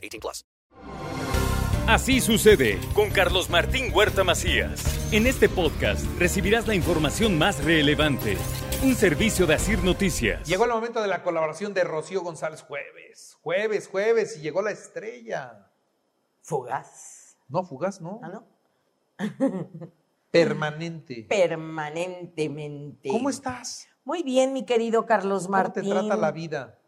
18 plus. Así sucede con Carlos Martín Huerta Macías. En este podcast recibirás la información más relevante. Un servicio de Asir Noticias. Llegó el momento de la colaboración de Rocío González jueves. Jueves, jueves, y llegó la estrella. Fugaz. No, fugaz, ¿no? Ah, no. Permanente. Permanentemente. ¿Cómo estás? Muy bien, mi querido Carlos ¿Cómo Martín. te trata la vida?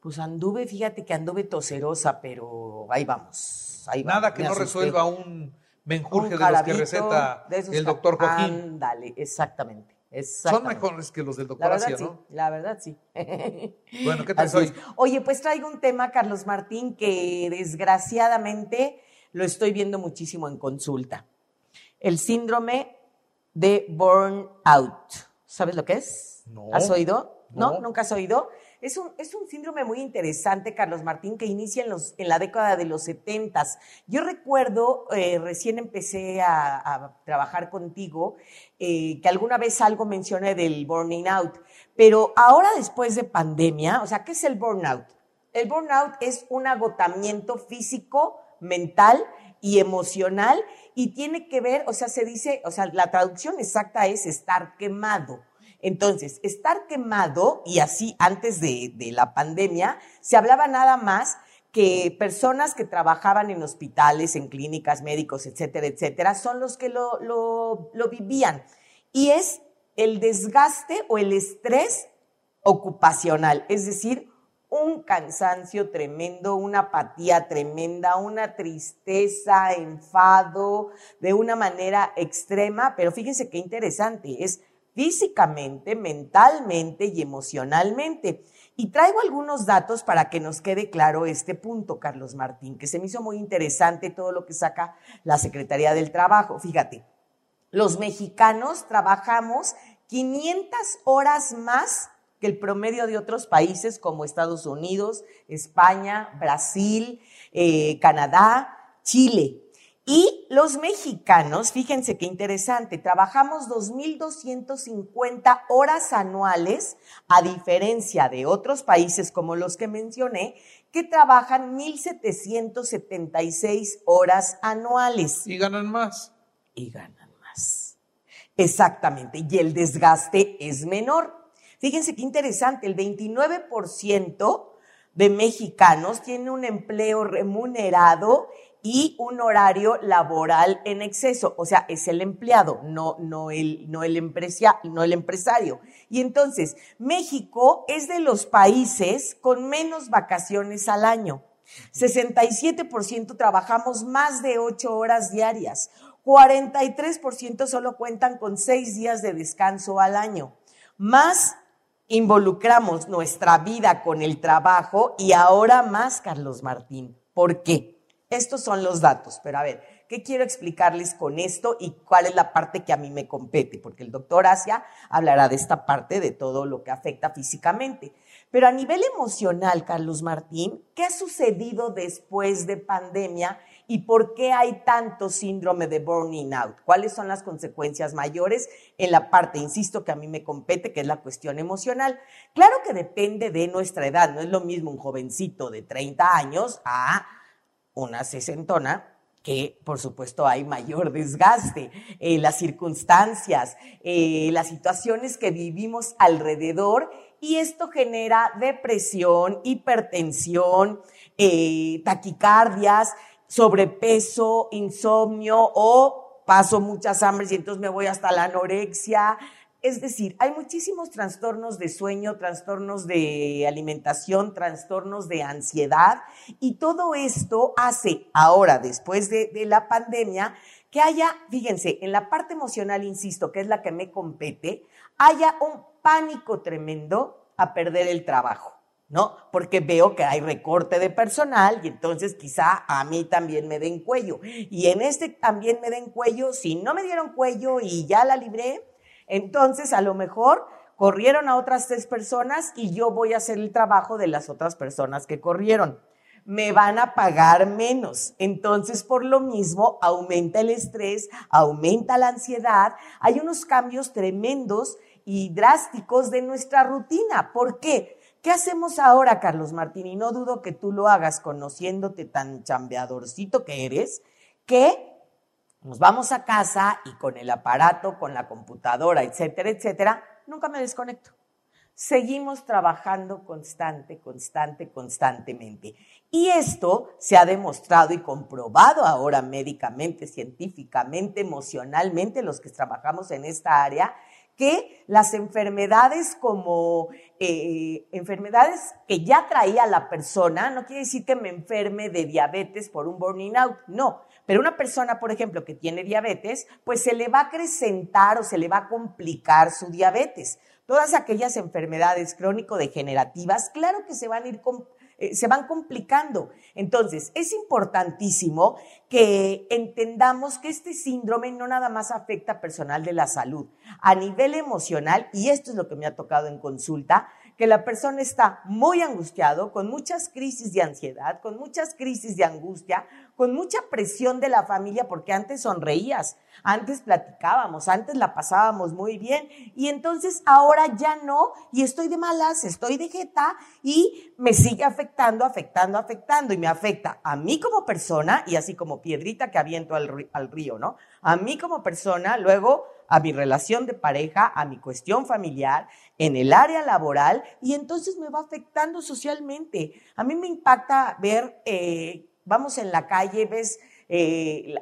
Pues anduve, fíjate que anduve toserosa, pero ahí vamos. Ahí Nada vamos, que no resuelva un menjurje de los que receta el doctor Joaquín. Ándale, exactamente. Son mejores que los del La doctor verdad Asia, sí, ¿no? la verdad sí. Bueno, ¿qué tal Así es. Oye, pues traigo un tema, Carlos Martín, que desgraciadamente lo estoy viendo muchísimo en consulta. El síndrome de burnout. ¿Sabes lo que es? No. ¿Has oído? ¿No? No. ¿Nunca has oído? Es un, es un síndrome muy interesante, Carlos Martín, que inicia en, los, en la década de los 70. Yo recuerdo, eh, recién empecé a, trabajar contigo, eh, que alguna vez algo mencioné del burning out, pero ahora después de pandemia, o sea, ¿qué es el burnout? El burnout es un agotamiento físico, mental y emocional y tiene que ver, o sea, se dice, o sea, la traducción exacta es estar quemado. Entonces, estar quemado, y así antes de, la pandemia, se hablaba nada más que personas que trabajaban en hospitales, en clínicas, médicos, etcétera, etcétera, son los que lo, lo, lo vivían. Y es el desgaste o el estrés ocupacional, es decir, un cansancio tremendo, una apatía tremenda, una tristeza, enfado, de una manera extrema, pero fíjense qué interesante, es físicamente, mentalmente y emocionalmente. Y traigo algunos datos para que nos quede claro este punto, Carlos Martín, que se me hizo muy interesante todo lo que saca la Secretaría del Trabajo. Fíjate, los mexicanos trabajamos 500 horas más que el promedio de otros países como Estados Unidos, España, Brasil, eh, Canadá, Chile. Y los mexicanos, fíjense qué interesante, trabajamos 2.250 horas anuales, a diferencia de otros países como los que mencioné, que trabajan 1.776 horas anuales Y ganan más. y ganan más. Exactamente, y el desgaste es menor. Fíjense qué interesante, el 29% de mexicanos tiene un empleo remunerado y un horario laboral en exceso, o sea, es el empleado, no, no, el, no, el, empresia, no el empresario. Y entonces, México es de los países con menos vacaciones al año. 67% trabajamos más de 8 horas diarias. 43% solo cuentan con 6 días de descanso al año. Más involucramos nuestra vida con el trabajo y ahora más, Carlos Martín. ¿Por qué? Estos son los datos, pero a ver, ¿qué quiero explicarles con esto y cuál es la parte que a mí me compete? Porque el doctor Asia hablará de esta parte de todo lo que afecta físicamente. Pero a nivel emocional, Carlos Martín, ¿qué ha sucedido después de pandemia y por qué hay tanto síndrome de burning out? ¿Cuáles son las consecuencias mayores en la parte, insisto, que a mí me compete, que es la cuestión emocional? Claro que depende de nuestra edad, no es lo mismo un jovencito de 30 años a una sesentona que por supuesto hay mayor desgaste, eh, las circunstancias, eh, las situaciones que vivimos alrededor y esto genera depresión, hipertensión, eh, taquicardias, sobrepeso, insomnio o paso muchas hambres y entonces me voy hasta la anorexia. Es decir, hay muchísimos trastornos de sueño, trastornos de alimentación, trastornos de ansiedad y todo esto hace ahora, después de, la pandemia, que haya, fíjense, en la parte emocional, insisto, que es la que me compete, haya un pánico tremendo a perder el trabajo. ¿no? Porque veo que hay recorte de personal y entonces quizá a mí también me den cuello. Y en este también me den cuello, si no me dieron cuello y ya la libré, entonces a lo mejor corrieron a otras tres personas y yo voy a hacer el trabajo de las otras personas que corrieron. Me van a pagar menos. Entonces, por lo mismo, aumenta el estrés, aumenta la ansiedad. Hay unos cambios tremendos y drásticos de nuestra rutina. ¿Por qué? ¿Qué hacemos ahora, Carlos Martín? Y no dudo que tú lo hagas conociéndote tan chambeadorcito que eres, que nos vamos a casa y con el aparato, con la computadora, etcétera, etcétera, nunca me desconecto. Seguimos trabajando constante, constante, constantemente. Y esto se ha demostrado y comprobado ahora médicamente, científicamente, emocionalmente, los que trabajamos en esta área, que las enfermedades como eh, enfermedades que ya traía la persona, no quiere decir que me enferme de diabetes por un burning out, no. Pero una persona, por ejemplo, que tiene diabetes, pues se le va a acrecentar o se le va a complicar su diabetes. Todas aquellas enfermedades crónico-degenerativas, claro que se van a ir eh, se van complicando. Entonces, es importantísimo que entendamos que este síndrome no nada más afecta a personal de la salud, a nivel emocional, y esto es lo que me ha tocado en consulta, que la persona está muy angustiado, con muchas crisis de ansiedad, con muchas crisis de angustia, con mucha presión de la familia, porque antes sonreías, antes platicábamos, antes la pasábamos muy bien, y entonces ahora ya no, y estoy de malas, estoy de jeta, y me sigue afectando, afectando, afectando, y me afecta a mí como persona, y así como piedrita que aviento al, al río, ¿no? A mí como persona, luego a mi relación de pareja, a mi cuestión familiar, en el área laboral y entonces me va afectando socialmente. A mí me impacta ver, eh, vamos en la calle, ves eh,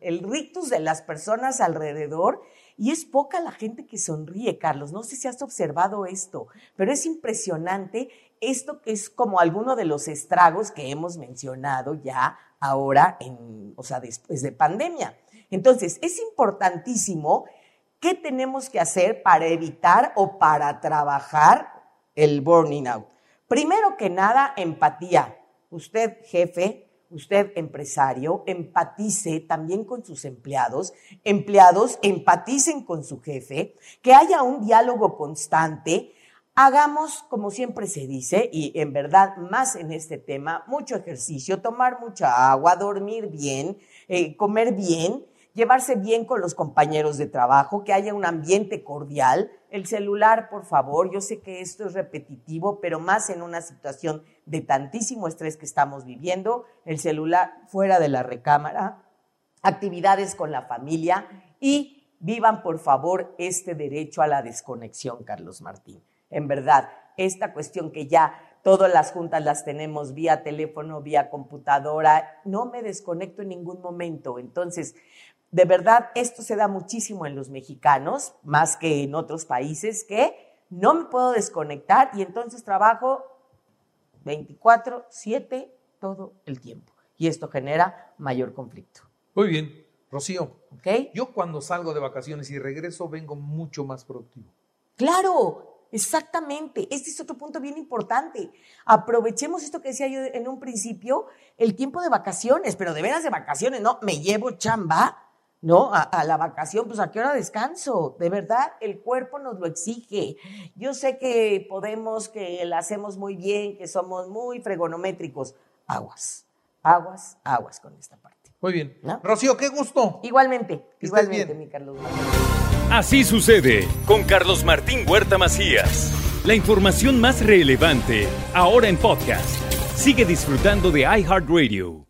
el rictus de las personas alrededor y es poca la gente que sonríe, Carlos. No sé si has observado esto, pero es impresionante esto es como alguno de los estragos que hemos mencionado ya ahora, en, o sea, después de pandemia. Entonces, es importantísimo qué tenemos que hacer para evitar o para trabajar el burning out. Primero que nada, empatía. Usted, jefe, usted, empresario, empatice también con sus empleados. Empleados, empaticen con su jefe, que haya un diálogo constante. Hagamos, como siempre se dice, y en verdad más en este tema, mucho ejercicio, tomar mucha agua, dormir bien, eh, comer bien llevarse bien con los compañeros de trabajo, que haya un ambiente cordial. El celular, por favor, yo sé que esto es repetitivo, pero más en una situación de tantísimo estrés que estamos viviendo, el celular fuera de la recámara, actividades con la familia y vivan, por favor, este derecho a la desconexión, Carlos Martín. En verdad, esta cuestión que ya todas las juntas las tenemos vía teléfono, vía computadora, no me desconecto en ningún momento. Entonces, de verdad, esto se da muchísimo en los mexicanos, más que en otros países, que no me puedo desconectar y entonces trabajo 24, 7 todo el tiempo. Y esto genera mayor conflicto. Muy bien, Rocío. ¿Ok? Yo cuando salgo de vacaciones y regreso vengo mucho más productivo. Claro, exactamente. Este es otro punto bien importante. Aprovechemos esto que decía yo en un principio, el tiempo de vacaciones, pero de veras de vacaciones, no, me llevo chamba ¿no? A, la vacación, pues a qué hora descanso. De verdad, el cuerpo nos lo exige. Yo sé que podemos, que la hacemos muy bien, que somos muy fregonométricos. Aguas, aguas, aguas con esta parte. Muy bien. Rocío, qué gusto. Igualmente, igualmente, mi Carlos Martín. Así sucede con Carlos Martín Huerta Macías. La información más relevante, ahora en podcast. Sigue disfrutando de iHeartRadio.